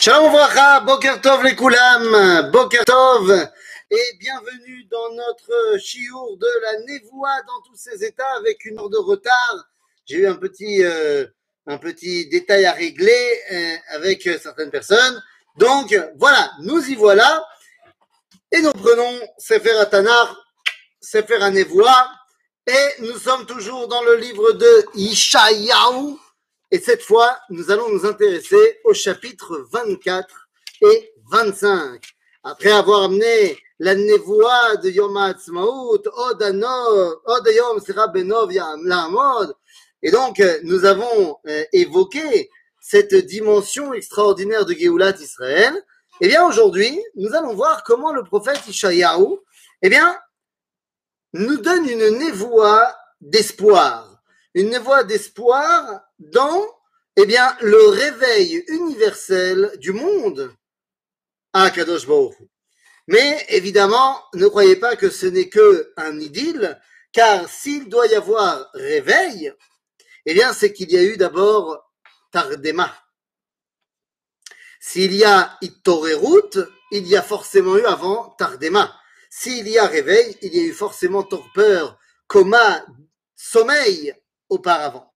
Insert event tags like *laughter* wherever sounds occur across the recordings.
Shalom Vracha, Boker Tov les Koulam, Boker Tov, et bienvenue dans notre chiour de la Névoie dans tous ses états avec une heure de retard. J'ai eu un petit, euh, un petit détail à régler euh, avec certaines personnes. Donc voilà, nous y voilà. Et nous prenons Sefer Atanar, Sefer Anevoa, et nous sommes toujours dans le livre de Ishayahu. Et cette fois, nous allons nous intéresser au chapitre 24 et 25. Après avoir amené la névoie de Yom HaAtzmaut, Od Yom Sera Benov Yam Lahamod. Et donc, euh, nous avons euh, évoqué cette dimension extraordinaire de Géoulat Israël. Eh bien, aujourd'hui, nous allons voir comment le prophète Ishayahu, eh bien, nous donne une névoie d'espoir. Une névoie d'espoir dans, eh bien, le réveil universel du monde à Kadosh Baruch Hu. Mais évidemment, ne croyez pas que ce n'est que un idylle, car s'il doit y avoir réveil, eh bien, c'est qu'il y a eu d'abord Tardema. S'il y a Ittorerut, il y a forcément eu avant Tardema. S'il y a réveil, il y a eu forcément torpeur, coma, sommeil auparavant.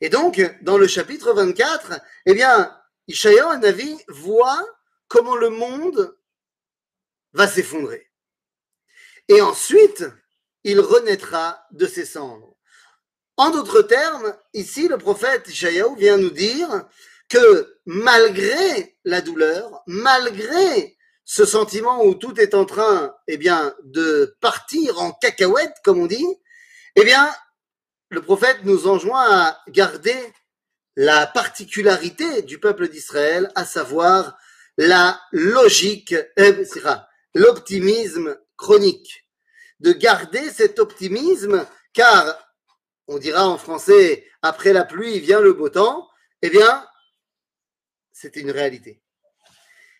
Et donc, dans le chapitre 24, eh bien, Ishaïa Navi voit comment le monde va s'effondrer. Et ensuite, il renaîtra de ses cendres. En d'autres termes, ici, le prophète Ishaïaou vient nous dire que malgré la douleur, malgré ce sentiment où tout est en train, eh bien, de partir en cacahuète, comme on dit, eh bien, le prophète nous enjoint à garder la particularité du peuple d'Israël, à savoir la logique, euh, l'optimisme chronique. De garder cet optimisme, car on dira en français, après la pluie vient le beau temps, eh bien, c'est une réalité.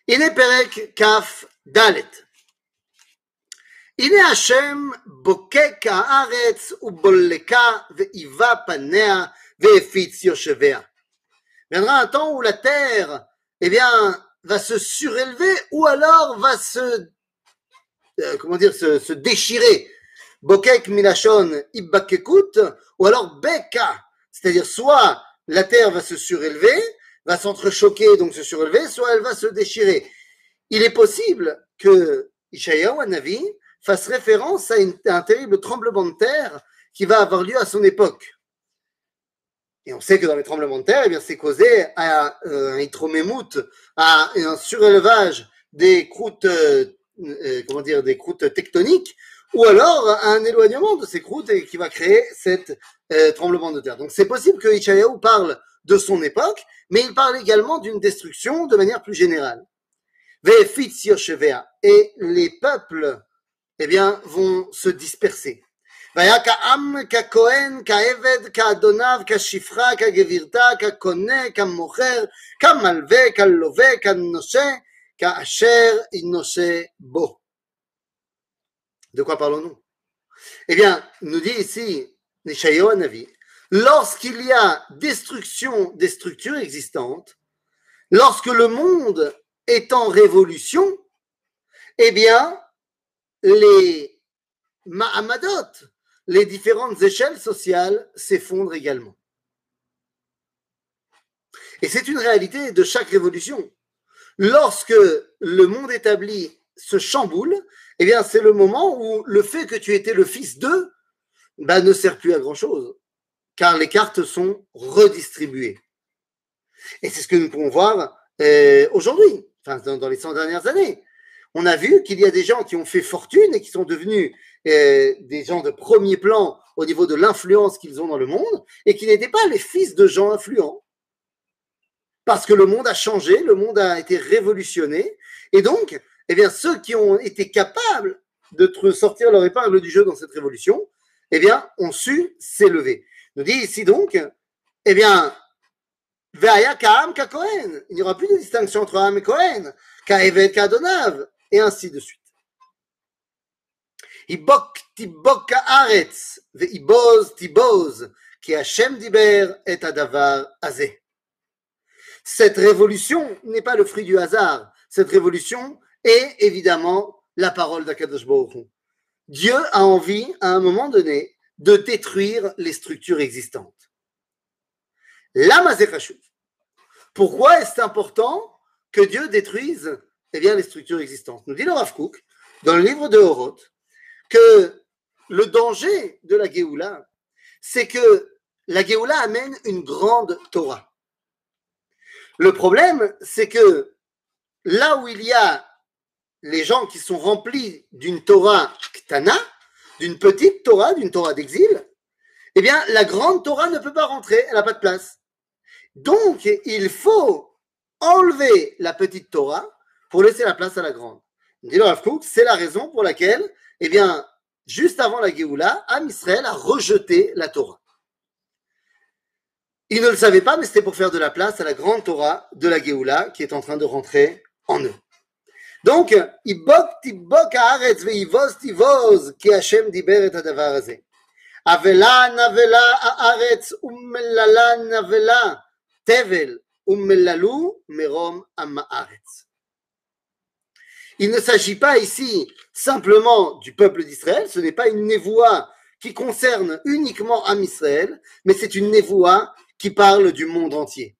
Ineperek Kaf Dalet. הנה השם בוקק הארץ ובולקה ואיבה פניה והפיץ יושביה. Viendra un temps où la terre, eh bien, va se surélever ou alors va se, euh, comment dire, se, se déchirer. Bokek milachon ibbakekut ou alors beka, c'est-à-dire soit la terre va se surélever, va s'entrechoquer, donc se surélever, soit elle va se déchirer. Il est possible que Ishaïaou Navi fasse référence à, un terrible tremblement de terre qui va avoir lieu à son époque. Et on sait que dans les tremblements de terre, eh bien, c'est causé à euh, un hydromémoute, à un surélevage des croûtes, euh, euh, comment dire, des croûtes tectoniques, ou alors à un éloignement de ces croûtes qui va créer cet euh, tremblement de terre. Donc c'est possible que Ishaïaou parle de son époque, mais il parle également d'une destruction de manière plus générale. Et les peuples, eh bien, vont se disperser. והיה כעם, ככהן, כעבד, כאדוניו, כשפחה, כגבירתה, כקונה, כמוכר, כמלווה, כלווה, כנושה, כאשר ינושה בו. De quoi parlons-nous Eh bien, nous dit ici Nishayo Navi, lorsqu'il y a destruction des structures existantes, lorsque le monde est en révolution, eh bien, les Mahamadot, les différentes échelles sociales s'effondrent également. Et c'est une réalité de chaque révolution. Lorsque le monde établi se chamboule, eh bien, c'est le moment où le fait que tu étais le fils d'eux ben, ne sert plus à grand chose, car les cartes sont redistribuées. Et c'est ce que nous pouvons voir euh, aujourd'hui, dans, dans les 100 dernières années. On a vu qu'il y a des gens qui ont fait fortune et qui sont devenus euh, des gens de premier plan au niveau de l'influence qu'ils ont dans le monde et qui n'étaient pas les fils de gens influents. Parce que le monde a changé, le monde a été révolutionné. Et donc, eh bien, ceux qui ont été capables de sortir leur épingle du jeu dans cette révolution, eh bien, ont su s'élever. Nous dit ici donc, eh bien. Il n'y aura plus de distinction entre Am et Kohen, ka'eved ka'adonav, et ainsi de suite. Ibok tibok haaretz veiboz tiboz qui Hachem diber et adavar azé. Cette révolution n'est pas le fruit du hasard. Cette révolution est évidemment la parole d'Akadosh Baruch Dieu a envie, à un moment donné, de détruire les structures existantes. Lama Pourquoi est-ce important que Dieu détruise eh bien, les structures existantes Nous dit le Rav dans le livre de Horoth, que le danger de la Géoula, c'est que la Géoula amène une grande Torah. Le problème, c'est que là où il y a les gens qui sont remplis d'une Torah ktana, d'une petite Torah, d'une Torah d'exil, eh bien, la grande Torah ne peut pas rentrer, elle n'a pas de place. Donc, il faut enlever la petite Torah pour laisser la place à la grande. Dit c'est la raison pour laquelle, eh bien, juste avant la Géoula, Amisraël a rejeté la Torah. Ils ne le savaient pas, mais c'était pour faire de la place à la grande Torah de la Géoula qui est en train de rentrer en eux. Donc, Ibok tibok haaretz ve'ivoz Hashem diber et hadavar. Avela navela haaretz umelala navela tevel umelalu merom. Il ne s'agit pas ici simplement du peuple d'Israël, ce n'est pas une névoie qui concerne uniquement Am Israël, mais c'est une névoie qui parle du monde entier.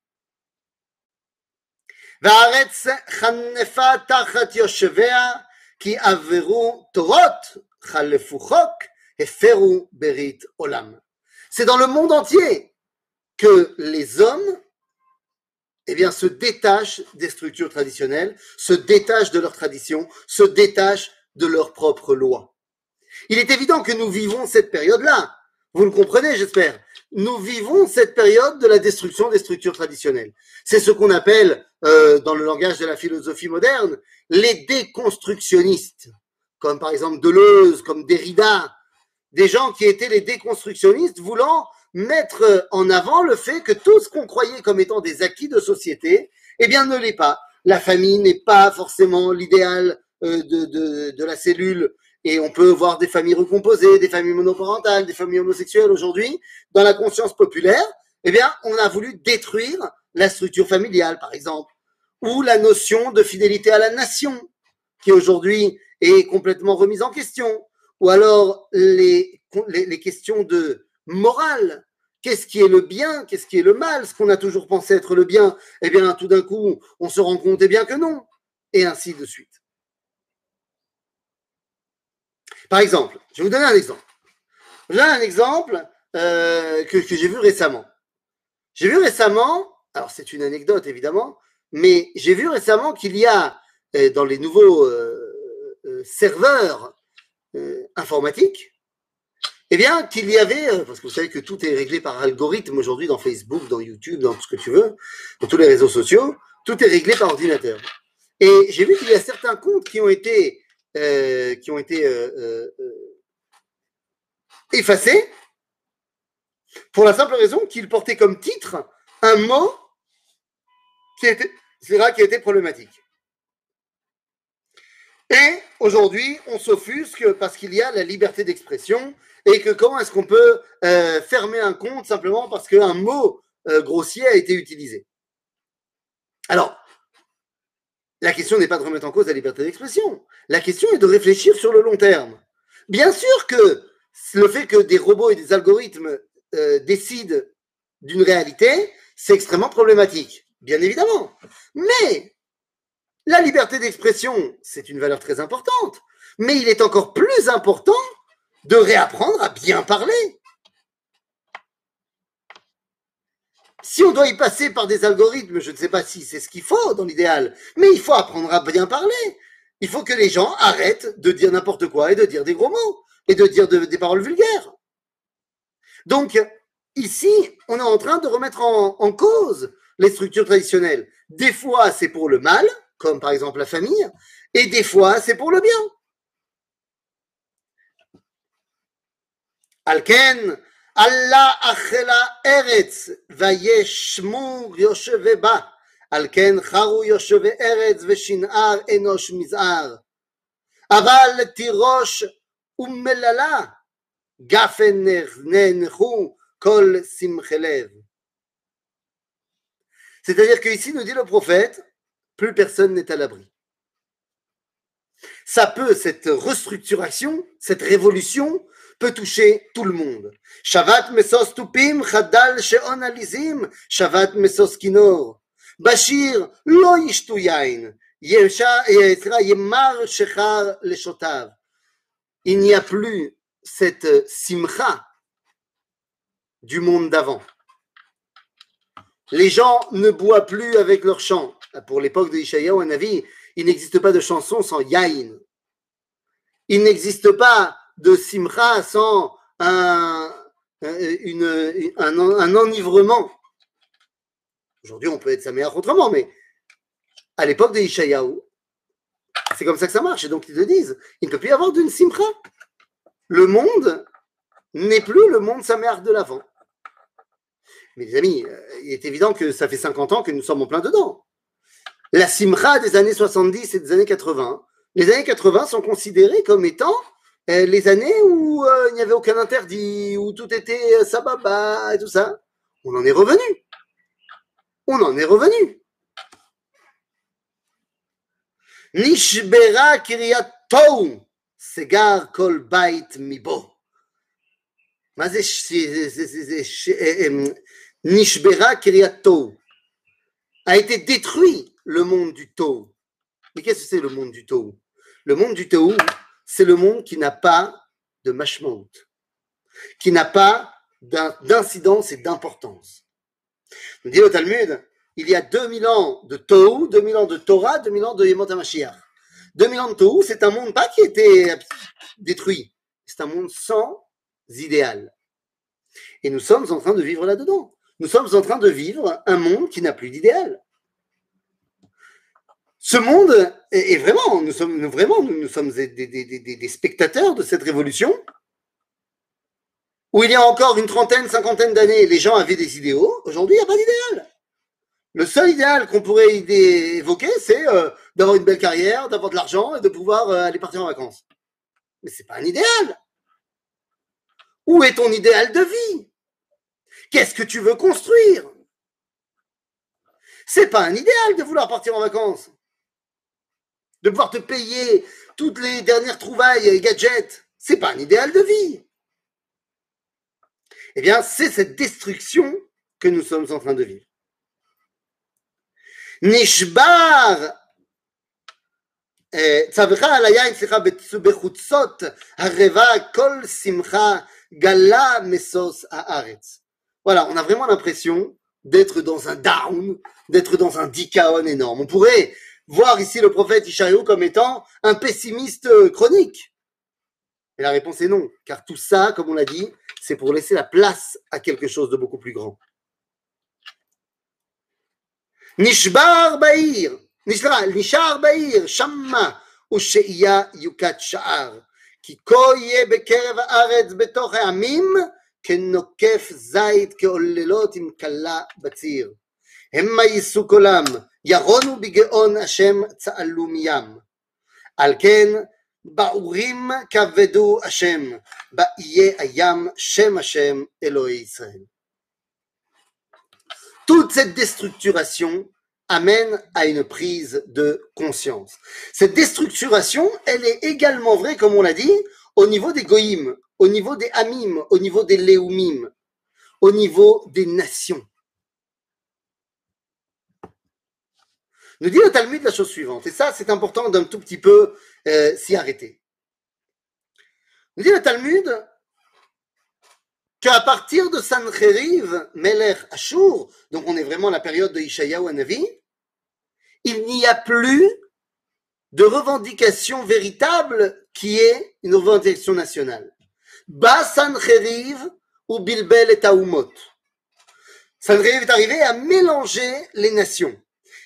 C'est dans le monde entier que les hommes eh se détachent des structures traditionnelles, se détachent de leurs traditions, se détachent de leurs propres lois. Il est évident que nous vivons cette période-là. Vous le comprenez, j'espère. Nous vivons cette période de la destruction des structures traditionnelles. C'est ce qu'on appelle, euh, dans le langage de la philosophie moderne, les déconstructionnistes, comme par exemple Deleuze, comme Derrida, des gens qui étaient les déconstructionnistes voulant mettre en avant le fait que tout ce qu'on croyait comme étant des acquis de société, eh bien, ne l'est pas. La famille n'est pas forcément l'idéal euh, de, de, de, la cellule. Et on peut voir des familles recomposées, des familles monoparentales, des familles homosexuelles aujourd'hui. Dans la conscience populaire, eh bien, on a voulu détruire la structure familiale, par exemple, ou la notion de fidélité à la nation, qui aujourd'hui est complètement remise en question, ou alors les, les, les questions de morale. Qu'est-ce qui est le bien? Qu'est-ce qui est le mal? Ce qu'on a toujours pensé être le bien, eh bien, tout d'un coup, on se rend compte eh bien que non. Et ainsi de suite. Par exemple, je vais vous donner un exemple. J'ai un exemple euh, que, j'ai vu récemment. J'ai vu récemment, alors c'est une anecdote évidemment, mais j'ai vu récemment qu'il y a euh, dans les nouveaux euh, serveurs informatiques, eh bien, qu'il y avait, euh, parce que vous savez que tout est réglé par algorithme aujourd'hui dans Facebook, dans YouTube, dans tout ce que tu veux, dans tous les réseaux sociaux, tout est réglé par ordinateur. Et j'ai vu qu'il y a certains comptes qui ont été, euh, qui ont été euh, effacés pour la simple raison qu'ils portaient comme titre un mot qui était, là qui problématique. Et aujourd'hui, on s'offusque parce qu'il y a la liberté d'expression et que comment est-ce qu'on peut euh, fermer un compte simplement parce qu'un mot euh, grossier a été utilisé? Alors, la question n'est pas de remettre en cause la liberté d'expression. La question est de réfléchir sur le long terme. Bien sûr que le fait que des robots et des algorithmes euh, décident d'une réalité, c'est extrêmement problématique, bien évidemment. Mais la liberté d'expression, c'est une valeur très importante. Mais il est encore plus important de réapprendre à bien parler. Si on doit y passer par des algorithmes, je ne sais pas si c'est ce qu'il faut dans l'idéal, mais il faut apprendre à bien parler. Il faut que les gens arrêtent de dire n'importe quoi et de dire des gros mots et de dire des paroles vulgaires. Donc, ici, on est en train de remettre en, cause les structures traditionnelles. Des fois, c'est pour le mal, comme par exemple la famille, et des fois, c'est pour le bien. על כן, עלה אכלה ארץ, וישמו יושבי בה. על כן חרו יושבי ארץ ושנער אנוש מזער. אבל תירוש ומללה, גפן נאנחו כל שמחי לב. C'est-à-dire qu'ici, nous dit le prophète, plus personne n'est à l'abri. Ça peut, cette restructuration, cette révolution, peut toucher tout le monde. Shavat mesos tupim, chadal she'on alizim, shavat mesos kinor. Bashir lo yishtu yain, yemar shechar leshotav. Il n'y a plus cette simcha du monde d'avant. Les gens ne boivent plus avec leur chant. Pour l'époque de Ishaïa un avis, il n'existe pas de chanson sans yain. Il n'existe pas de simcha sans un, enivrement. Aujourd'hui, on peut être sa autrement, mais à l'époque de Ishayahu, c'est comme ça que ça marche. Et donc, ils te disent, il ne peut plus y avoir d'une simcha. Le monde n'est plus le monde sa mère de l'avant. Mais les amis, euh, il est évident que ça fait 50 ans que nous sommes en plein dedans. La simcha des années 70 et des années 80, les années 80 sont considérées comme étant les années où euh, il n'y avait aucun interdit, où tout était sababa et tout ça. On en est revenu. On en est revenu. Nishbera kiryat segar kol bait mibo. Nishbera Kiriato a été détruit le monde du Tau. Mais qu'est-ce que c'est le monde du Tau Le monde du Tau, c'est le monde qui n'a pas de mashmont, qui n'a pas d'incidence et d'importance. Nous dit au Talmud, il y a 2000 ans de Tau, 2000 ans de Torah, 2000 ans de Yemot HaMashiach. 2000 ans de Tau, c'est un monde pas qui a été détruit, c'est un monde sans idéal. Et nous sommes en train de vivre là-dedans. Nous sommes en train de vivre un monde qui n'a plus d'idéal. Ce monde est, vraiment, nous sommes vraiment, nous, sommes des, spectateurs de cette révolution où il y a encore une trentaine, cinquantaine d'années, les gens avaient des idéaux. Aujourd'hui, il n'y a pas d'idéal. Le seul idéal qu'on pourrait évoquer, c'est euh, d'avoir une belle carrière, d'avoir de l'argent et de pouvoir euh, aller partir en vacances. Mais ce n'est pas un idéal. Où est ton idéal de vie? Qu'est-ce que tu veux construire? C'est pas un idéal de vouloir partir en vacances De pouvoir te payer toutes les dernières trouvailles et gadgets. C'est pas un idéal de vie. Eh bien, c'est cette destruction que nous sommes en train de vivre. Nishbar צווך על היין, סליחה, בחוצות הרבה, כל שמחה גלה משוש הארץ. Voilà, on a vraiment l'impression d'être dans un down, d'être dans un dikaon énorme. On pourrait voir ici le prophète Ishaïo comme étant un pessimiste chronique. Et la réponse est non, car tout ça, comme on l'a dit, c'est pour laisser la place à quelque chose de beaucoup plus grand. Nishbar Bahir, Nishar Bahir, Shamma, Usheia Yukat Sha'ar, ki koye bekerev haaretz betoch ha'amim, כנוקף זית כעוללות עם כלה בציר. המה ייסו קולם, ירונו בגאון השם צהלו מים. על כן בעורים כבדו השם, באיי הים שם השם אלוהי ישראל. Toute cette déstructuration amène à une prise de conscience. Cette déstructuration, elle est également vraie, comme on l'a dit, au niveau des goïms, au niveau des Hamim, au niveau des Léoumim, au niveau des nations. Nous dit le Talmud la chose suivante, et ça c'est important d'un tout petit peu euh, s'y arrêter. Nous dit le Talmud qu'à partir de Sancheriv, Melech Ashur, donc on est vraiment à la période de Ishayahu Anavi, il n'y a plus de revendication véritable qui est une revendication nationale. Bas Sancheriv ou Bilbel et Taumot. Sancheriv est arrivé à mélanger les nations.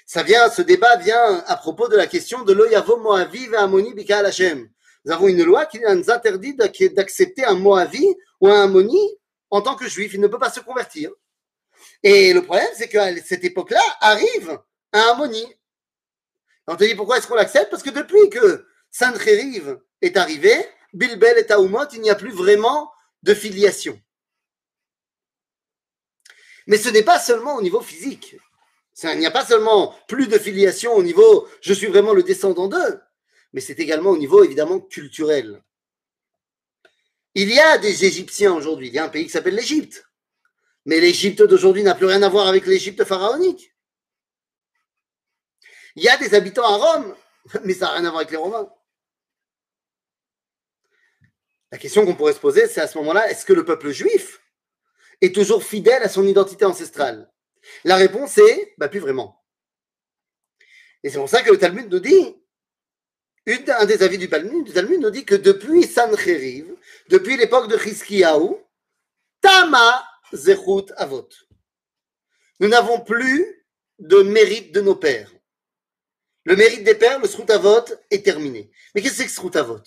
Ça vient, ce débat vient à propos de la question de l'Oyavo Moavi et Amoni Bika Hashem. Nous avons une loi qui nous interdit d'accepter un Moavi ou un Amoni en tant que juif. Il ne peut pas se convertir. Et le problème, c'est qu'à cette époque-là arrive un Amoni. On te dit pourquoi est-ce qu'on l'accepte? Parce que depuis que Sancheriv est arrivé, Bilbel et Taoumot, il n'y a plus vraiment de filiation. Mais ce n'est pas seulement au niveau physique. Il n'y a pas seulement plus de filiation au niveau je suis vraiment le descendant d'eux, mais c'est également au niveau évidemment culturel. Il y a des Égyptiens aujourd'hui, il y a un pays qui s'appelle l'Égypte. Mais l'Égypte d'aujourd'hui n'a plus rien à voir avec l'Égypte pharaonique. Il y a des habitants à Rome, *laughs* mais ça n'a rien à voir avec les Romains. La question qu'on pourrait se poser, c'est à ce moment-là, est-ce que le peuple juif est toujours fidèle à son identité ancestrale? La réponse est, bah plus vraiment. Et c'est pour ça que le Talmud nous dit, un des avis du Talmud, nous dit que depuis Sancheriv, depuis l'époque de Chizkiyahu, Tama Zechut Avot. Nous n'avons plus de mérite de nos pères. Le mérite des pères, le Srut Avot, est terminé. Mais qu'est-ce que c'est que Srut Avot?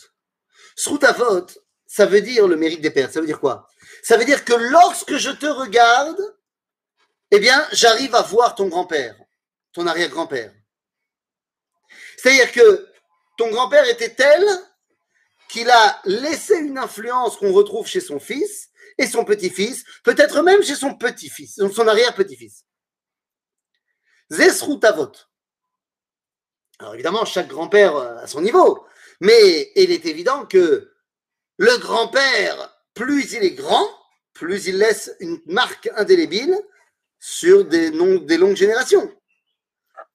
Srut Avot, ça veut dire le mérite des pères. Ça veut dire quoi? Ça veut dire que lorsque je te regarde, eh bien, j'arrive à voir ton grand-père, ton arrière-grand-père. C'est-à-dire que ton grand-père était tel qu'il a laissé une influence qu'on retrouve chez son fils et son petit-fils, peut-être même chez son petit-fils, son arrière-petit-fils. Zesrutavot. Alors évidemment, chaque grand-père a son niveau, mais il est évident que le grand-père, plus il est grand, plus il laisse une marque indélébile sur des, des longues générations.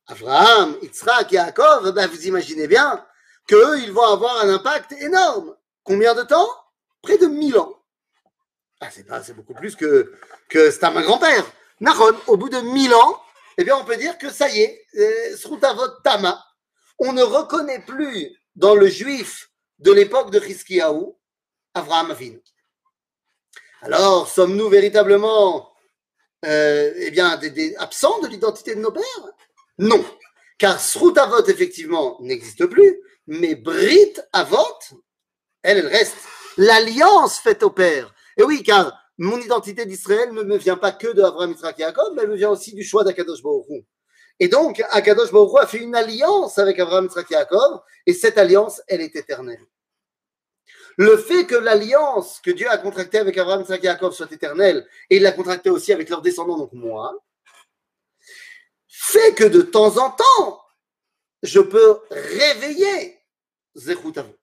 Abraham, Yitzhak, Yaakov, ben vous imaginez bien qu'eux, ils vont avoir un impact énorme. Combien de temps? Près de 1000 ans. Ah, c'est, pas, c'est beaucoup plus que, que un grand-père. Nahon, au bout de 1000 ans, eh bien, on peut dire que ça y est, euh, Srutavot Tama, on ne reconnaît plus dans le juif de l'époque de Chizkiyahu Avraham Avin. Alors, sommes-nous véritablement euh, eh bien, des, absents de l'identité de nos pères? Non, car Srutavot, effectivement, n'existe plus, mais Brit Avot, elle, elle reste. L'alliance faite au Père. Et oui, car mon identité d'Israël ne me vient pas que de Abraham, Israël et Jacob, mais elle me vient aussi du choix d'Akadosh Baruch Et donc, Akadosh Baruch a fait une alliance avec Abraham, Israël et Jacob, et cette alliance, elle est éternelle. Le fait que l'alliance que Dieu a contractée avec Abraham, Israël et Jacob soit éternelle, et il l'a contractée aussi avec leurs descendants, donc moi, fait que de temps en temps, je peux réveiller Zechut Avot.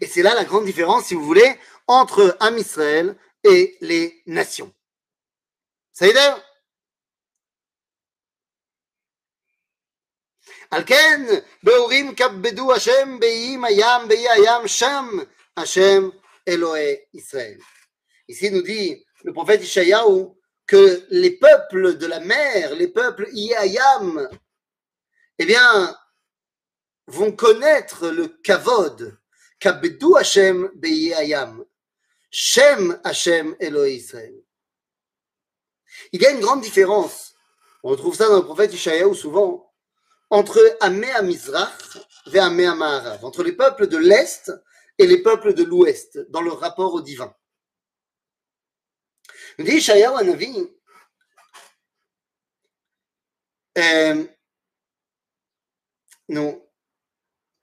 Et c'est là la grande différence, si vous voulez, entre Am Israël et les nations. Ça y est על כן, בהורים כבדו השם באיים הים, באי הים, שם השם אלוהי ישראל. Ici nous dit le prophète Ishayahu que les peuples de la mer, les peuples Iayam, eh bien, vont connaître le kavod, kabedu Hashem beyayam, Shem Hashem Elohim Israël. Il y a une grande différence, on retrouve ça dans le prophète Ishayahu souvent, entre Amé Mizrach et Amé Maharav, entre les peuples de l'Est et les peuples de l'Ouest, dans leur rapport au divin. Me dit Ishayahu Anavi, euh, non,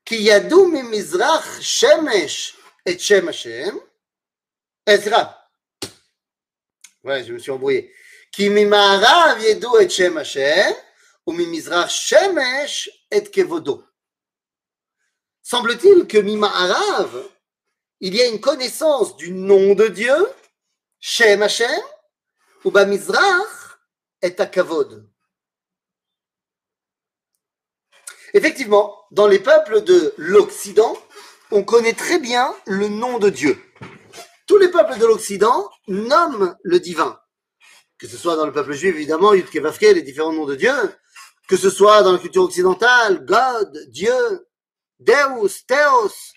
qui yadou mi Mizrach Shemesh et Shem Hashem, Ezra. Ouais, je me suis embrouillé. Qui mi Maharav yadou et Shem Hashem, Umimizrach Shemesh et Kevodo. Semble-t-il que Mima Arav, il y a une connaissance du nom de Dieu, Shem Hashem, ou Bamizrach et Akavod. Effectivement, dans les peuples de l'Occident, on connaît très bien le nom de Dieu. Tous les peuples de l'Occident nomment le divin. Que ce soit dans le peuple juif, évidemment, Yudkevavke, les différents noms de Dieu, que ce soit dans la culture occidentale, God, Dieu, Deus, Theos.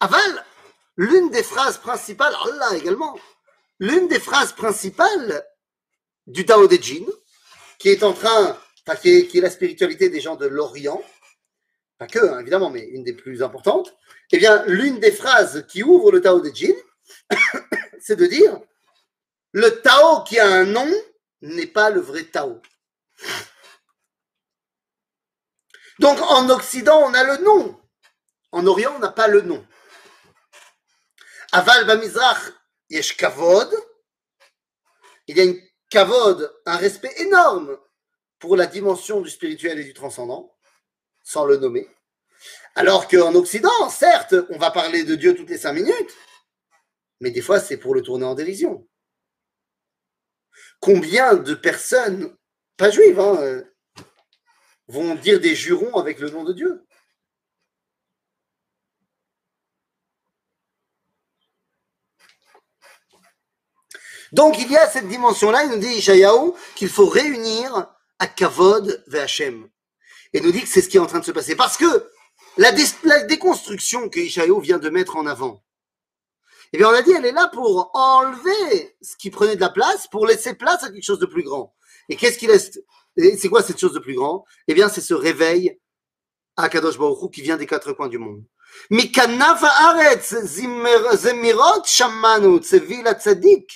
Aval, l'une des phrases principales, Allah également, l'une des phrases principales du Tao de Jin, qui est en train qui est, la spiritualité des gens de l'Orient, pas que, hein, évidemment, mais une des plus importantes, eh bien, l'une des phrases qui ouvre le Tao de Jin, *coughs* c'est de dire le Tao qui a un nom n'est pas le vrai Tao. Donc, en Occident, on a le nom. En Orient, on n'a pas le nom. Aval Bamizrach, yesh kavod, il y a une kavod, un respect énorme pour la dimension du spirituel et du transcendant, sans le nommer. Alors qu'en Occident, certes, on va parler de Dieu toutes les cinq minutes, mais des fois, c'est pour le tourner en dérision. Combien de personnes, pas juives, hein, euh, vont dire des jurons avec le nom de Dieu? Donc il y a cette dimension-là, il nous dit Ishayahu qu'il faut réunir à Kavod Hachem. Et nous dit que c'est ce qui est en train de se passer. Parce que la, déconstruction que Ishayahu vient de mettre en avant, eh bien on a dit elle est là pour enlever ce qui prenait de la place, pour laisser place à quelque chose de plus grand. Et qu'est-ce qui laisse C'est quoi cette chose de plus grand Eh bien c'est ce réveil à Kadosh Baruch qui vient des quatre coins du monde. מכנף הארץ זמירות שמענו, צבי לצדיק,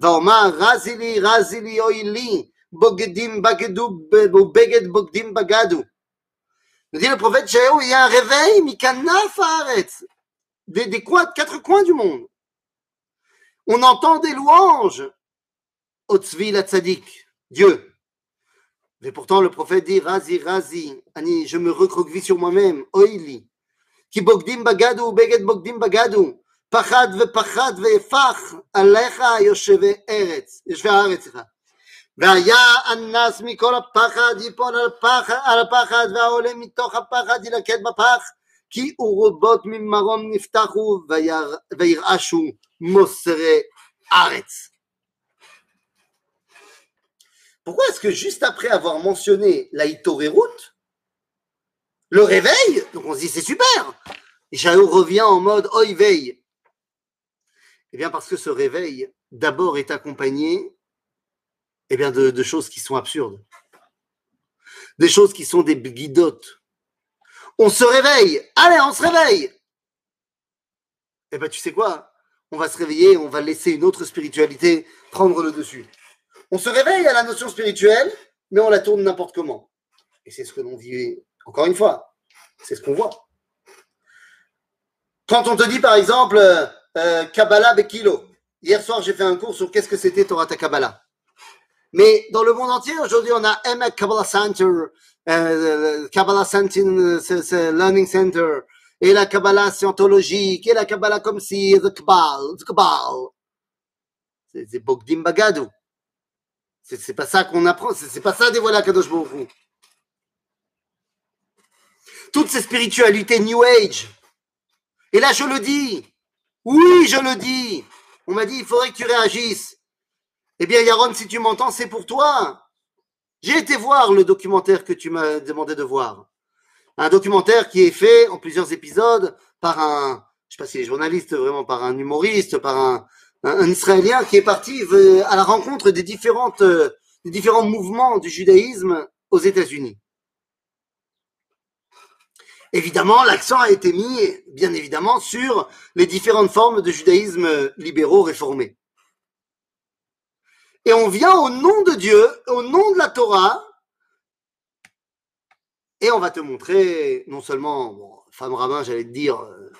ואומר רזי לי רזי לי אוי לי בוגדים בגדו ובגד בוגדים בגדו. Nous dit le prophète Jéhu, il y a un réveil, Mikanaf Haaretz, des, des coins, quatre coins du monde. On entend des louanges au Tzvi la Tzadik, Dieu. Mais pourtant, le prophète dit Razi, Razi, Ani, je me recroqueville sur moi-même, Oili, qui bogdim bagadu, beged bogdim bagadu, פחד ופחד ויפח עליך יושבי ארץ, יושבי הארץ, סליחה. והיה אנס מכל הפחד ייפול על, הפחד, על הפחד והעולה מתוך הפחד ילקט בפח כי אורובות ממרום נפתחו ויר, וירעשו Mosere Aretz. Pourquoi est-ce que juste après avoir mentionné la Route, le réveil, donc on se dit c'est super, Jao revient en mode oi veille Eh bien parce que ce réveil, d'abord, est accompagné eh bien, de, choses qui sont absurdes, des choses qui sont des guidotes. On se réveille, allez, on se réveille. Eh bien tu sais quoi? On va se réveiller, on va laisser une autre spiritualité prendre le dessus. On se réveille à la notion spirituelle, mais on la tourne n'importe comment. Et c'est ce que l'on vit, encore une fois, c'est ce qu'on voit. Quand on te dit, par exemple, euh, Kabbalah Bekilo. Hier soir, j'ai fait un cours sur qu'est-ce que c'était Torah Kabbalah. Mais dans le monde entier, aujourd'hui, on a Emek Kabbalah Center, euh, Kabbalah Center, Learning Center, et la Kabbalah scientologique, et la Kabbalah comme si, the Kabbal, the Kabbal. C'est Bogdim Bagadou. C'est pas ça qu'on apprend, c'est pas ça dévoilé à Kadosh Baruch Toutes ces spiritualités New Age. Et là, je le dis, oui, je le dis. On m'a dit, il faudrait que tu réagisses. Eh bien, Yaron, si tu m'entends, c'est pour toi. J'ai été voir le documentaire que tu m'as demandé de voir. Un documentaire qui est fait en plusieurs épisodes par un, je sais pas si est journaliste, vraiment par un humoriste, par un, Israélien qui est parti à la rencontre des différentes, des différents mouvements du judaïsme aux États-Unis. Évidemment, l'accent a été mis, bien évidemment, sur les différentes formes de judaïsme libéraux réformés. Et on vient au nom de Dieu, au nom de la Torah, et on va te montrer, non seulement, bon, femme rabbin, j'allais te dire, euh,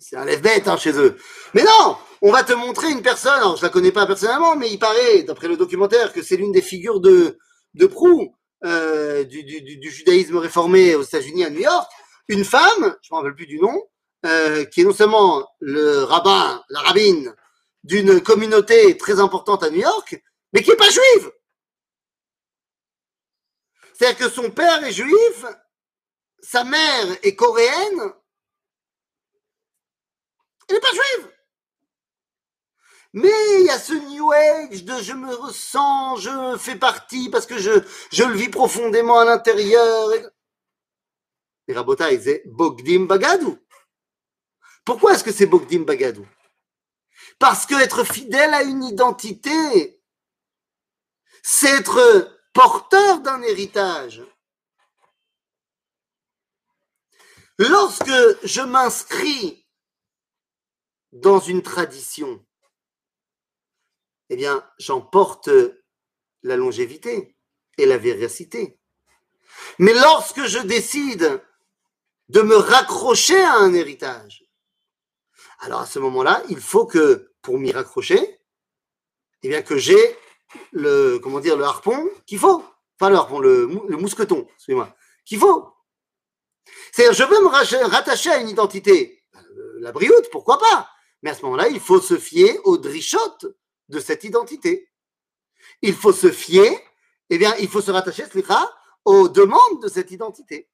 c'est un lève-bête hein, chez eux. Mais non, on va te montrer une personne, alors je la connais pas personnellement, mais il paraît, d'après le documentaire, que c'est l'une des figures de, de proue euh, du, du, du, judaïsme réformé aux États-Unis, à New York, une femme, je ne me rappelle plus du nom, euh, qui est non seulement le rabbin, la rabbine d'une communauté très importante à New York, mais qui n'est pas juive. C'est-à-dire que son père est juif, sa mère est coréenne, elle n'est pas juive. Mais il y a ce New Age de je me ressens, je fais partie parce que je, je le vis profondément à l'intérieur. Les Rabotai, c'est Bogdim Bagadou. Pourquoi est-ce que c'est Bogdim Bagadou? Parce que être fidèle à une identité, c'est être porteur d'un héritage. Lorsque je m'inscris dans une tradition, eh bien, j'emporte la longévité et la véracité. Mais lorsque je décide de me raccrocher à un héritage. Alors à ce moment-là, il faut que, pour m'y raccrocher, eh bien que j'ai le, comment dire, le harpon qu'il faut. Enfin, le harpon, le, mousqueton, excusez-moi, qu'il faut. C'est-à-dire, je veux me rattacher à une identité. Euh, la brioute, pourquoi pas Mais à ce moment-là, il faut se fier aux drichotes de cette identité. Il faut se fier, eh bien, il faut se rattacher, aux demandes de cette identité.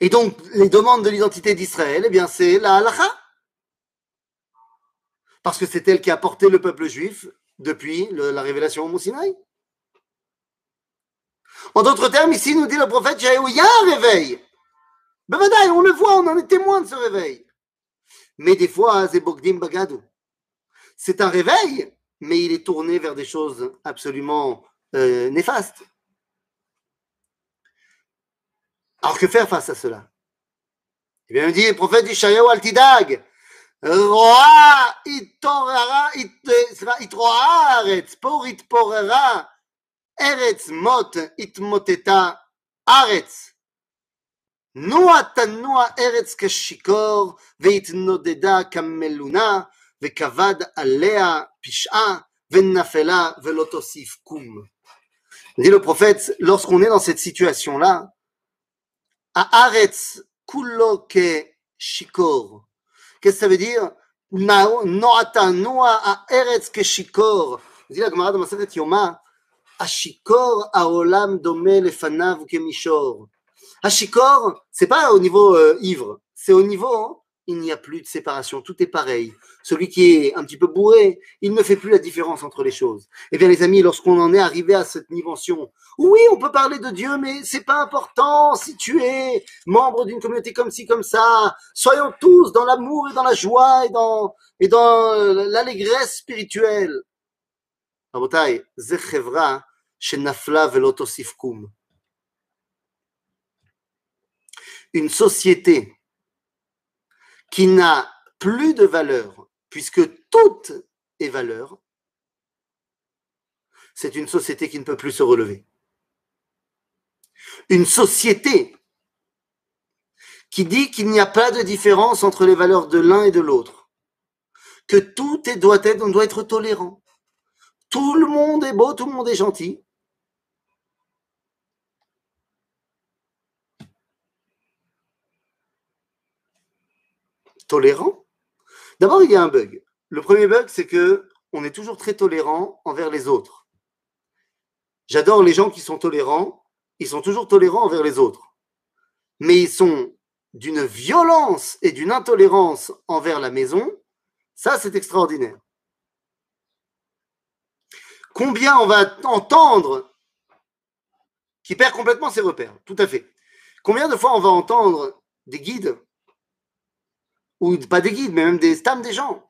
Et donc, les demandes de l'identité d'Israël, eh bien, c'est la halakha. Parce que c'est elle qui a porté le peuple juif depuis la révélation au Mont En d'autres termes, ici, nous dit le prophète il y a un réveil. Ben, on le voit, on en est témoin de ce réveil. Mais des fois, c'est Bogdim Bagadou. C'est un réveil, mais il est tourné vers des choses absolument euh, néfastes. Alors que faire face à cela? Eh bien, il dit le prophète Ishayahu Altidag, רואה התעוררה, התרועעה הארץ, פור התפוררה, ארץ מות התמוטטה ארץ. נוע תנוע ארץ כשיכור, והתנודדה כמלונה, וכבד עליה פשעה, ונפלה ולא תוסיף קום. Dit le prophète, lorsqu'on est dans cette situation-là, à Aretz kulo ke shikor. Qu'est-ce que ça veut dire. Dit la Gemara de Yoma, Ashikor aolam dome lefanav. Ashikor, c'est pas au niveau euh, ivre, c'est au niveau il n'y a plus de séparation, tout est pareil. Celui qui est un petit peu bourré, il ne fait plus la différence entre les choses. Eh bien, les amis, lorsqu'on en est arrivé à cette dimension, oui, on peut parler de Dieu, mais c'est pas important si tu es membre d'une communauté comme ci, comme ça. Soyons tous dans l'amour et dans la joie et dans, et dans euh, l'allégresse spirituelle. Une société qui n'a plus de valeur, puisque tout est valeur, c'est une société qui ne peut plus se relever. Une société qui dit qu'il n'y a pas de différence entre les valeurs de l'un et de l'autre, que tout doit être tolérant. Tout le monde est beau, tout le monde est gentil. Tolérant D'abord, il y a un bug. Le premier bug, c'est que on est toujours très tolérant envers les autres. J'adore les gens qui sont tolérants, ils sont toujours tolérants envers les autres. Mais ils sont d'une violence et d'une intolérance envers la maison, ça c'est extraordinaire. Combien on va entendre qui perd complètement ses repères, tout à fait. Combien de fois on va entendre des guides ou pas des guides, mais même des stams des gens,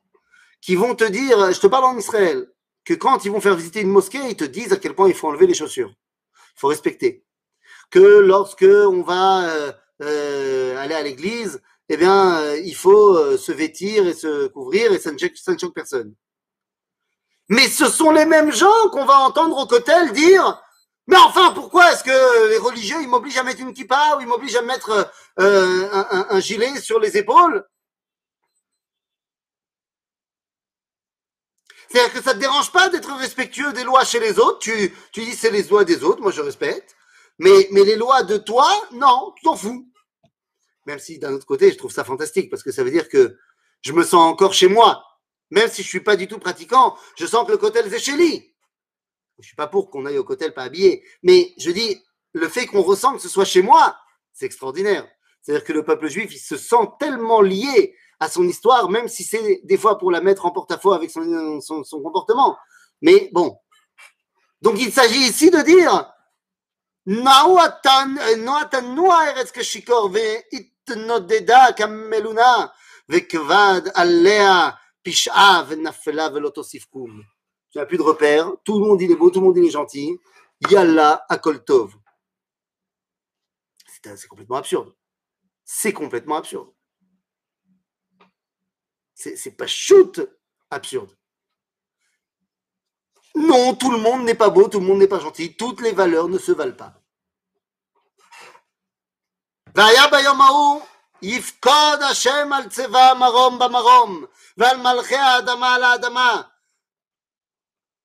qui vont te dire, je te parle en Israël, que quand ils vont faire visiter une mosquée, ils te disent à quel point il faut enlever les chaussures. Il faut respecter. Que lorsque on va euh, euh, aller à l'église, eh bien, euh, il faut se vêtir et se couvrir et ça ne, choque, personne. Mais ce sont les mêmes gens qu'on va entendre au cotel dire mais enfin, pourquoi est-ce que les religieux, ils m'obligent à mettre une kippa ou ils m'obligent à mettre un, un, gilet sur les épaules? C'est-à-dire que ça ne te dérange pas d'être respectueux des lois chez les autres? Tu, tu dis c'est les lois des autres, moi je respecte. Mais, mais les lois de toi, non, tu t'en fous. Même si d'un autre côté, je trouve ça fantastique parce que ça veut dire que je me sens encore chez moi. Même si je suis pas du tout pratiquant, je sens que le cotel c'est chez lui. Je suis pas pour qu'on aille au cotel pas habillé. Mais je dis, le fait qu'on ressent que ce soit chez moi, c'est extraordinaire. C'est-à-dire que le peuple juif, il se sent tellement lié à son histoire, même si c'est des fois pour la mettre en porte-à-faux avec son, son, comportement. Mais bon. Donc il s'agit ici de dire tu n'as plus de repères, tout le monde il est beau, tout le monde il est gentil. Yalla akoltov. C'est complètement absurde. C'est complètement absurde. C'est pas shoot absurde. Non, tout le monde n'est pas beau, tout le monde n'est pas gentil, toutes les valeurs ne se valent pas. והיה ביום ההוא יפקוד השם על צבא מרום במרום ועל מלכי האדמה על האדמה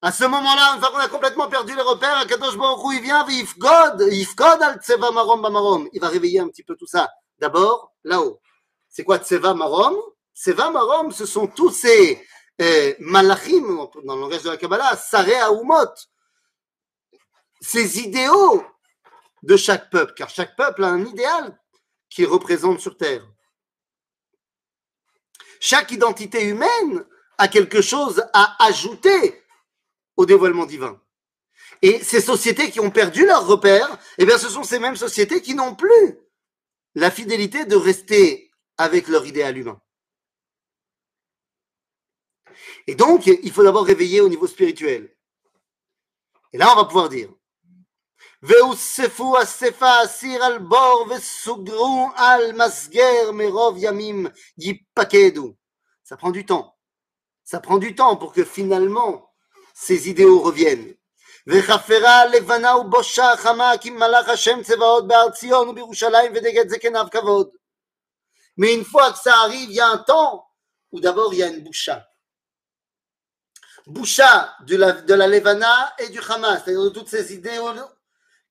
À ce moment-là, une fois qu'on a complètement perdu les repères, Akadosh Baruch Hu, il vient, Yifgod, Yifgod al Tseva Marom Bamarom. Il va réveiller un petit peu tout ça. D'abord, là-haut. C'est quoi Tseva Marom Tseva Marom, ce sont tous ces euh, malachim, dans le langage de la Kabbalah, Saré Aoumot, ces idéaux de chaque peuple, car chaque peuple a un idéal qui représente sur Terre. Chaque identité humaine a quelque chose à ajouter au dévoilement divin. Et ces sociétés qui ont perdu leur repère, eh bien, ce sont ces mêmes sociétés qui n'ont plus la fidélité de rester avec leur idéal humain. Et donc, il faut d'abord réveiller au niveau spirituel. Et là, on va pouvoir dire ça prend du temps. Ça prend du temps pour que finalement ces idéaux reviennent. Mais une fois que ça arrive, il y a un temps où d'abord il y a une boucha. Boucha de la, de la Levana et du Hamas, c'est-à-dire de toutes ces idéaux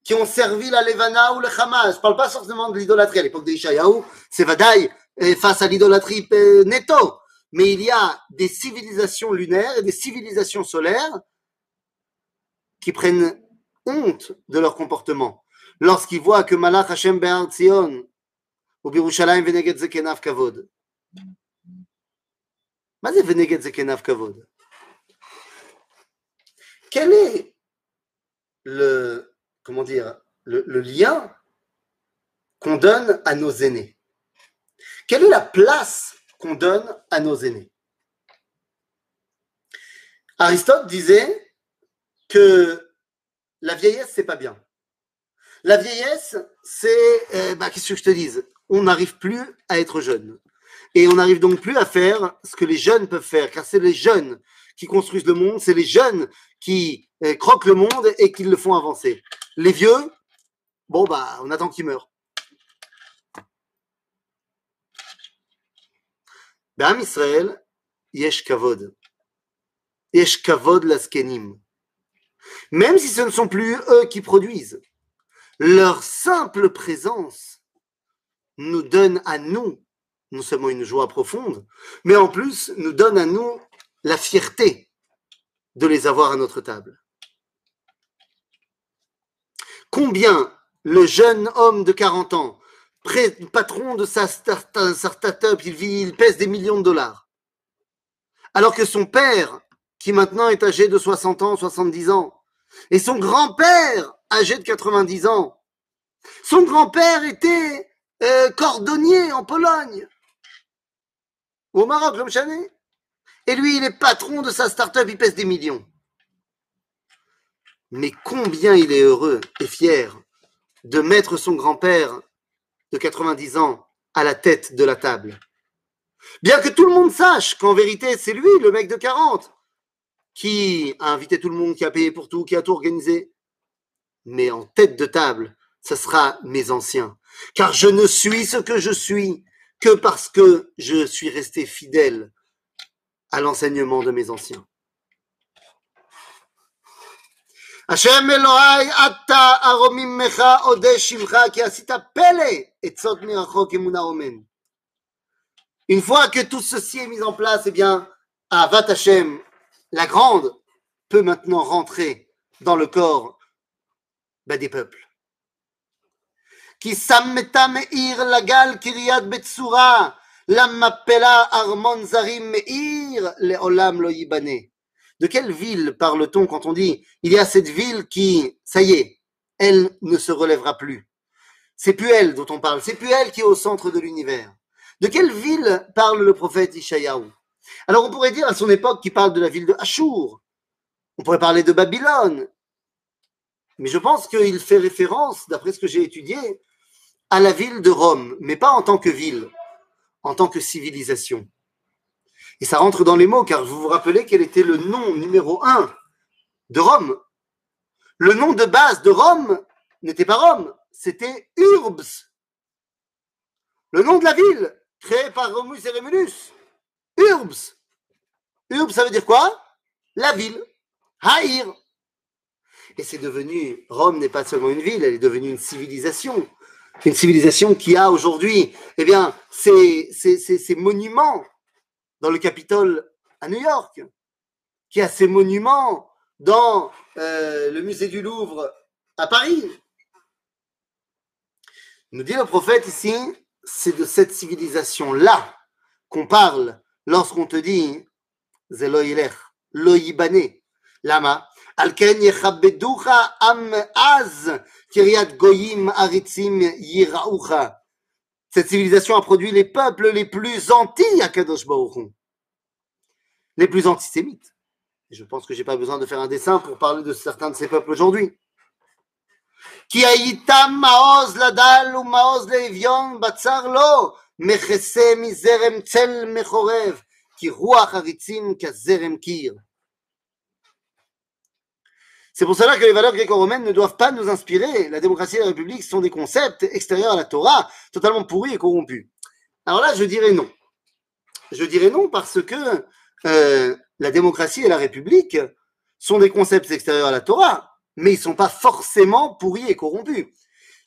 qui ont servi la Levana ou le Hamas. Je ne parle pas forcément de l'idolâtrie. À l'époque d'Ishaïaou, c'est Vadaï face à l'idolâtrie netto. Mais il y a des civilisations lunaires et des civilisations solaires qui prennent honte de leur comportement. Lorsqu'ils voient que Malach Hashem Be'ar Tzion ou Birushalayim Veneget Zekenav Kavod. Qu'est-ce Veneget Zekenav Kavod Quel est le comment dire, le, lien qu'on donne à nos aînés? Quelle est la place qu'on donne à nos aînés? Aristote disait que la vieillesse, c'est pas bien. La vieillesse, c'est, bah, qu'est-ce que je te dise? On n'arrive plus à être jeune. Et on n'arrive donc plus à faire ce que les jeunes peuvent faire, car c'est les jeunes qui construisent le monde, c'est les jeunes qui euh, croquent le monde et qui le font avancer. Les vieux, bon, bah, on attend qu'ils meurent. Bam Israël, Yesh Kavod. Yesh Kavod Laskenim. Même si ce ne sont plus eux qui produisent, leur simple présence nous donne à nous non seulement une joie profonde, mais en plus nous donne à nous la fierté de les avoir à notre table. Combien le jeune homme de 40 ans, patron de sa start-up, il, il pèse des millions de dollars, alors que son père, qui maintenant est âgé de 60 ans, 70 ans, et son grand-père, âgé de 90 ans, son grand-père était euh, cordonnier en Pologne, au Maroc, l'homme chané. Et lui, il est patron de sa start-up, il pèse des millions mais combien il est heureux et fier de mettre son grand-père de 90 ans à la tête de la table. Bien que tout le monde sache qu'en vérité, c'est lui, le mec de 40, qui a invité tout le monde, qui a payé pour tout, qui a tout organisé. Mais en tête de table, ce sera mes anciens. Car je ne suis ce que je suis que parce que je suis resté fidèle à l'enseignement de mes anciens. Elohai, Atta Aromim Mecha Pele, et Omen. Une fois que tout ceci est mis en place, eh bien, Avat Hachem, la grande, peut maintenant rentrer dans le corps bah, des peuples. כי שמת מאיר לגל קריית בצורה, למפלה ארמון זרים מאיר, לעולם לא ייבנה. De quelle ville parle-t-on quand on dit il y a cette ville qui, ça y est, elle ne se relèvera plus C'est plus elle dont on parle, c'est plus elle qui est au centre de l'univers. De quelle ville parle le prophète Ishayahu Alors on pourrait dire à son époque qu'il parle de la ville de Ashur, on pourrait parler de Babylone, mais je pense qu'il fait référence, d'après ce que j'ai étudié, à la ville de Rome, mais pas en tant que ville, en tant que civilisation. Et ça rentre dans les mots, car vous vous rappelez quel était le nom numéro un de Rome. Le nom de base de Rome n'était pas Rome, c'était Urbs. Le nom de la ville, créé par Romus et Rémulus. Urbs. Urbs, ça veut dire quoi? La ville. haïr. Et c'est devenu, Rome n'est pas seulement une ville, elle est devenue une civilisation. Une civilisation qui a aujourd'hui, eh bien, ces, ces, ces, ces monuments dans le Capitole à New York, qui a ses monuments dans euh, le musée du Louvre à Paris. Nous dit le prophète ici, c'est de cette civilisation-là qu'on parle lorsqu'on te dit Zeloïler, Loïbané, Lama, Alken yechabeducha am az, Kiryat Goyim aritzim yiraucha. Cette civilisation a produit les peuples les plus anti Kadosh Baruch les plus antisémites. Et je pense que j'ai pas besoin de faire un dessin pour parler de certains de ces peuples aujourd'hui. כי הייתם מעוז לדל ומעוז לאביון בצר לו, מכסה מזרם צל מחורב, כי רוח עריצים כזרם קיר. C'est pour cela que les valeurs gréco-romaines ne doivent pas nous inspirer. La démocratie et la République sont des concepts extérieurs à la Torah, totalement pourris et corrompus. Alors là, je dirais non. Je dirais non parce que euh, la démocratie et la République sont des concepts extérieurs à la Torah, mais ils ne sont pas forcément pourris et corrompus.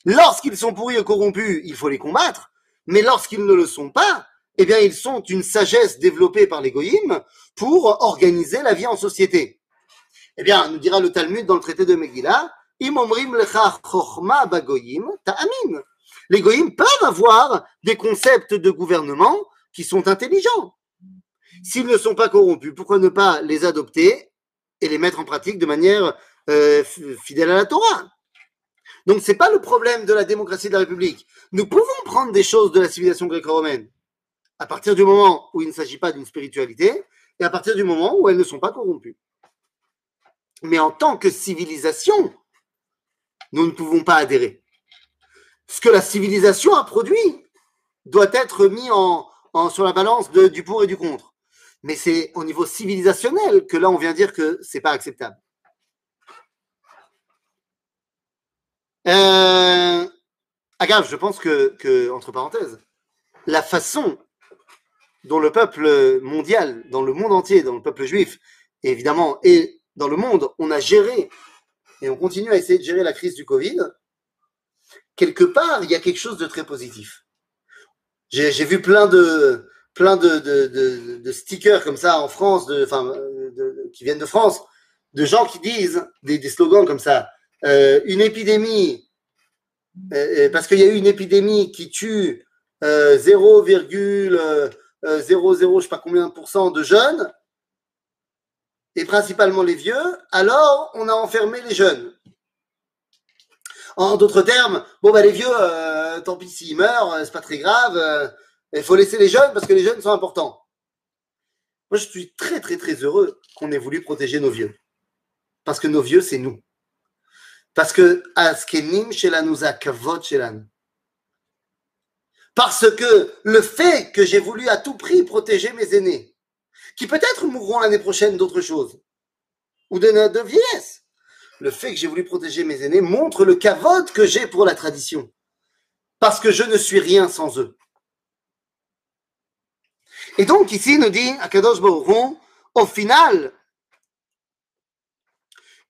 Lorsqu'ils sont pourris et corrompus, il faut les combattre, mais lorsqu'ils ne le sont pas, eh bien, ils sont une sagesse développée par l'égoïme pour organiser la vie en société. Eh bien, nous dira le Talmud dans le traité de Megillah, les goyim peuvent avoir des concepts de gouvernement qui sont intelligents. S'ils ne sont pas corrompus, pourquoi ne pas les adopter et les mettre en pratique de manière euh, fidèle à la Torah? Donc, ce n'est pas le problème de la démocratie de la République. Nous pouvons prendre des choses de la civilisation gréco-romaine à partir du moment où il ne s'agit pas d'une spiritualité et à partir du moment où elles ne sont pas corrompues. Mais en tant que civilisation, nous ne pouvons pas adhérer. Ce que la civilisation a produit doit être mis en, sur la balance du pour et du contre. Mais c'est au niveau civilisationnel que là, on vient dire que c'est pas acceptable. Euh, agave, je pense que, que, entre parenthèses, la façon dont le peuple mondial, dans le monde entier, dans le peuple juif, évidemment, et dans le monde, on a géré et on continue à essayer de gérer la crise du Covid, quelque part, il y a quelque chose de très positif. J'ai vu plein de, plein de, stickers comme ça en France, de, enfin, qui viennent de France, de gens qui disent des, slogans comme ça. Euh, une épidémie, euh, parce qu'il y a eu une épidémie qui tue euh, 0,00, je sais pas combien de pourcents de jeunes, et principalement les vieux, alors on a enfermé les jeunes. En d'autres termes, bon bah les vieux, euh, tant pis s'ils meurent, c'est pas très grave. Euh, il faut laisser les jeunes parce que les jeunes sont importants. Moi, je suis très très très heureux qu'on ait voulu protéger nos vieux, parce que nos vieux, c'est nous. Parce que askenim nous a kavot shelanu. Parce que le fait que j'ai voulu à tout prix protéger mes aînés, qui peut-être mourront l'année prochaine d'autre chose, ou de, de vieillesse. Le fait que j'ai voulu protéger mes aînés montre le cavote que j'ai pour la tradition, parce que je ne suis rien sans eux. Et donc ici, nous dit Akadosh Baruch au final,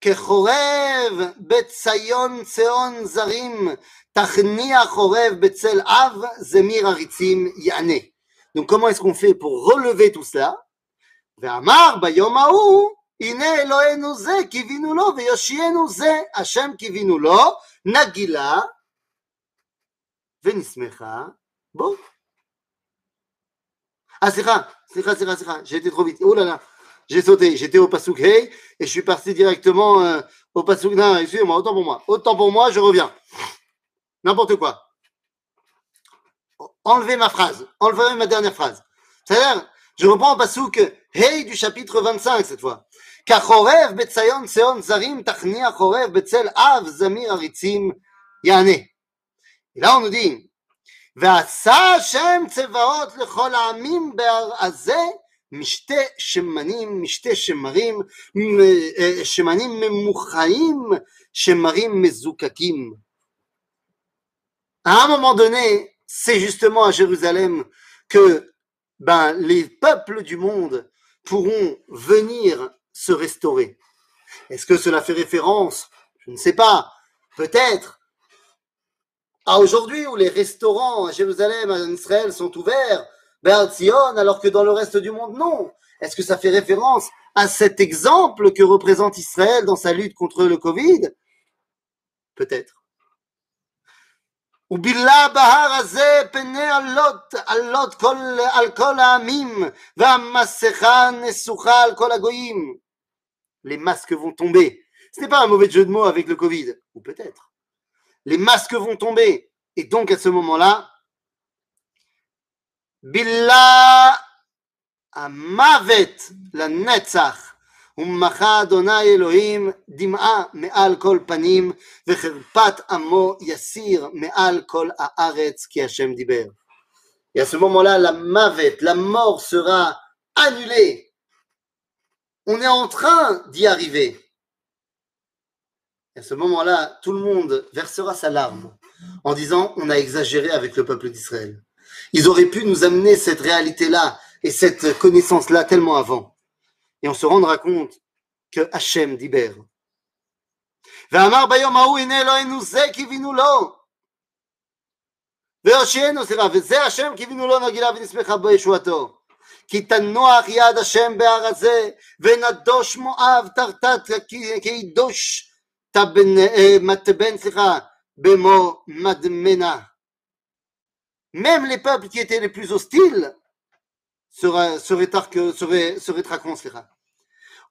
כחורב בציון ציון זרים, תכניע חורב בצל אב, זמיר עריצים יענה. Donc comment est-ce qu'on fait pour relever tout cela ואמר ביום ההוא, הנה אלוהינו זה, קיווינו לו, ויושיענו זה, השם קיווינו לו, נגילה, ונשמחה בו. Ah, slicha, slicha, slicha, slicha, j'ai été trop vite. Oh là là, j'ai sauté. J'étais au Pasuk Hey et je suis parti directement euh, au Pasuk. Non, excusez-moi, autant pour moi. Autant pour moi, je reviens. N'importe quoi. Enlevez ma phrase. Enlevez ma dernière phrase. C'est-à-dire, je reprends au Pasuk Hey du chapitre 25 cette fois. כחורב בציון ציון זרים תכניע חורב בצל אב זמיר עריצים יענה. Et là on nous dit ועשה השם צבאות לכל העמים בהר הזה משתה שמנים, משתה שמרים, שמנים ממוחאים, שמרים מזוקקים. À un moment donné, c'est justement à Jérusalem que ben, les peuples du monde pourront venir se restaurer. Est-ce que cela fait référence? Je ne sais pas. Peut-être à aujourd'hui où les restaurants à Jérusalem, en Israël sont ouverts, vers Zion, alors que dans le reste du monde, non. Est-ce que ça fait référence à cet exemple que représente Israël dans sa lutte contre le Covid? Peut-être. ובילה בהר הזה פני עלות, עלות כל, על כל העמים, והמסכה נסוכה על כל הגויים. Les masques vont tomber. Ce n'est pas un mauvais jeu de mots avec le Covid, ou peut-être. Les masques vont tomber. Et donc à ce moment-là, Billa amavet la netzach. ומחה אדוני אלוהים דמעה מעל כל פנים וחרפת עמו יסיר מעל כל הארץ כי השם דיבר. Et à ce moment-là, la mavet, la mort sera annulée. On est en train d'y arriver. Et à ce moment-là, tout le monde versera sa larme en disant on a exagéré avec le peuple d'Israël. Ils auraient pu nous amener cette réalité-là et cette connaissance-là tellement avant. Et on se rendra compte que Hachem diber. ואמר ביום ההוא הנה אלוהינו זה קיווינו לו והושיענו סליחה וזה השם קיווינו לו נגילה ונשמחה בישועתו כי תנוח יד השם בהר הזה ונדוש מואב תרתת כידוש מתבן סליחה במו מדמנה même les peuples qui étaient les plus hostiles se, se, rétarque, se, ré,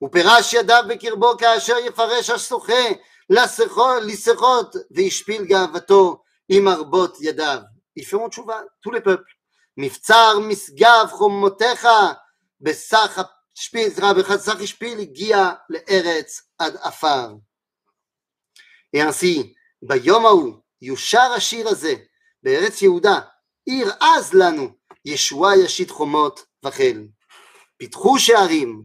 se rétraqueront, סליחה. ופרש ידיו בקרבו כאשר יפרש השוחה לסחות והשפיל גאוותו עם ארבות ידיו. Ils feront tchouva, tous les peuples. מבצר משגב חומותיך בסך השפיל, סליחה, בחסך השפיל הגיע לארץ עד עפר. Et ainsi, ביום ההוא יושר השיר הזה בארץ יהודה ירעז לנו, ישועה ישית חומות וחיל. פיתחו שערים,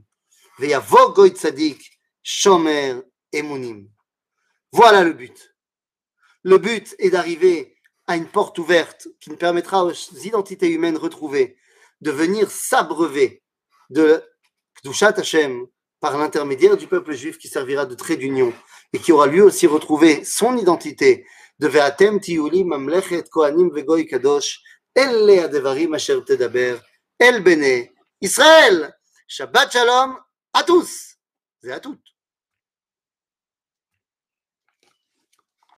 Voilà le but. Le but est d'arriver à une porte ouverte qui ne permettra aux identités humaines retrouvées de venir s'abreuver de Kdushat Hashem par l'intermédiaire du peuple juif qui servira de trait d'union et qui aura lui aussi retrouvé son identité de Ve'atem Tiyuli Mamlechet Kohanim Vegoy Kadosh Elle Adevarim Asher Tedaber El Bene Israël Shabbat Shalom à tous et à toutes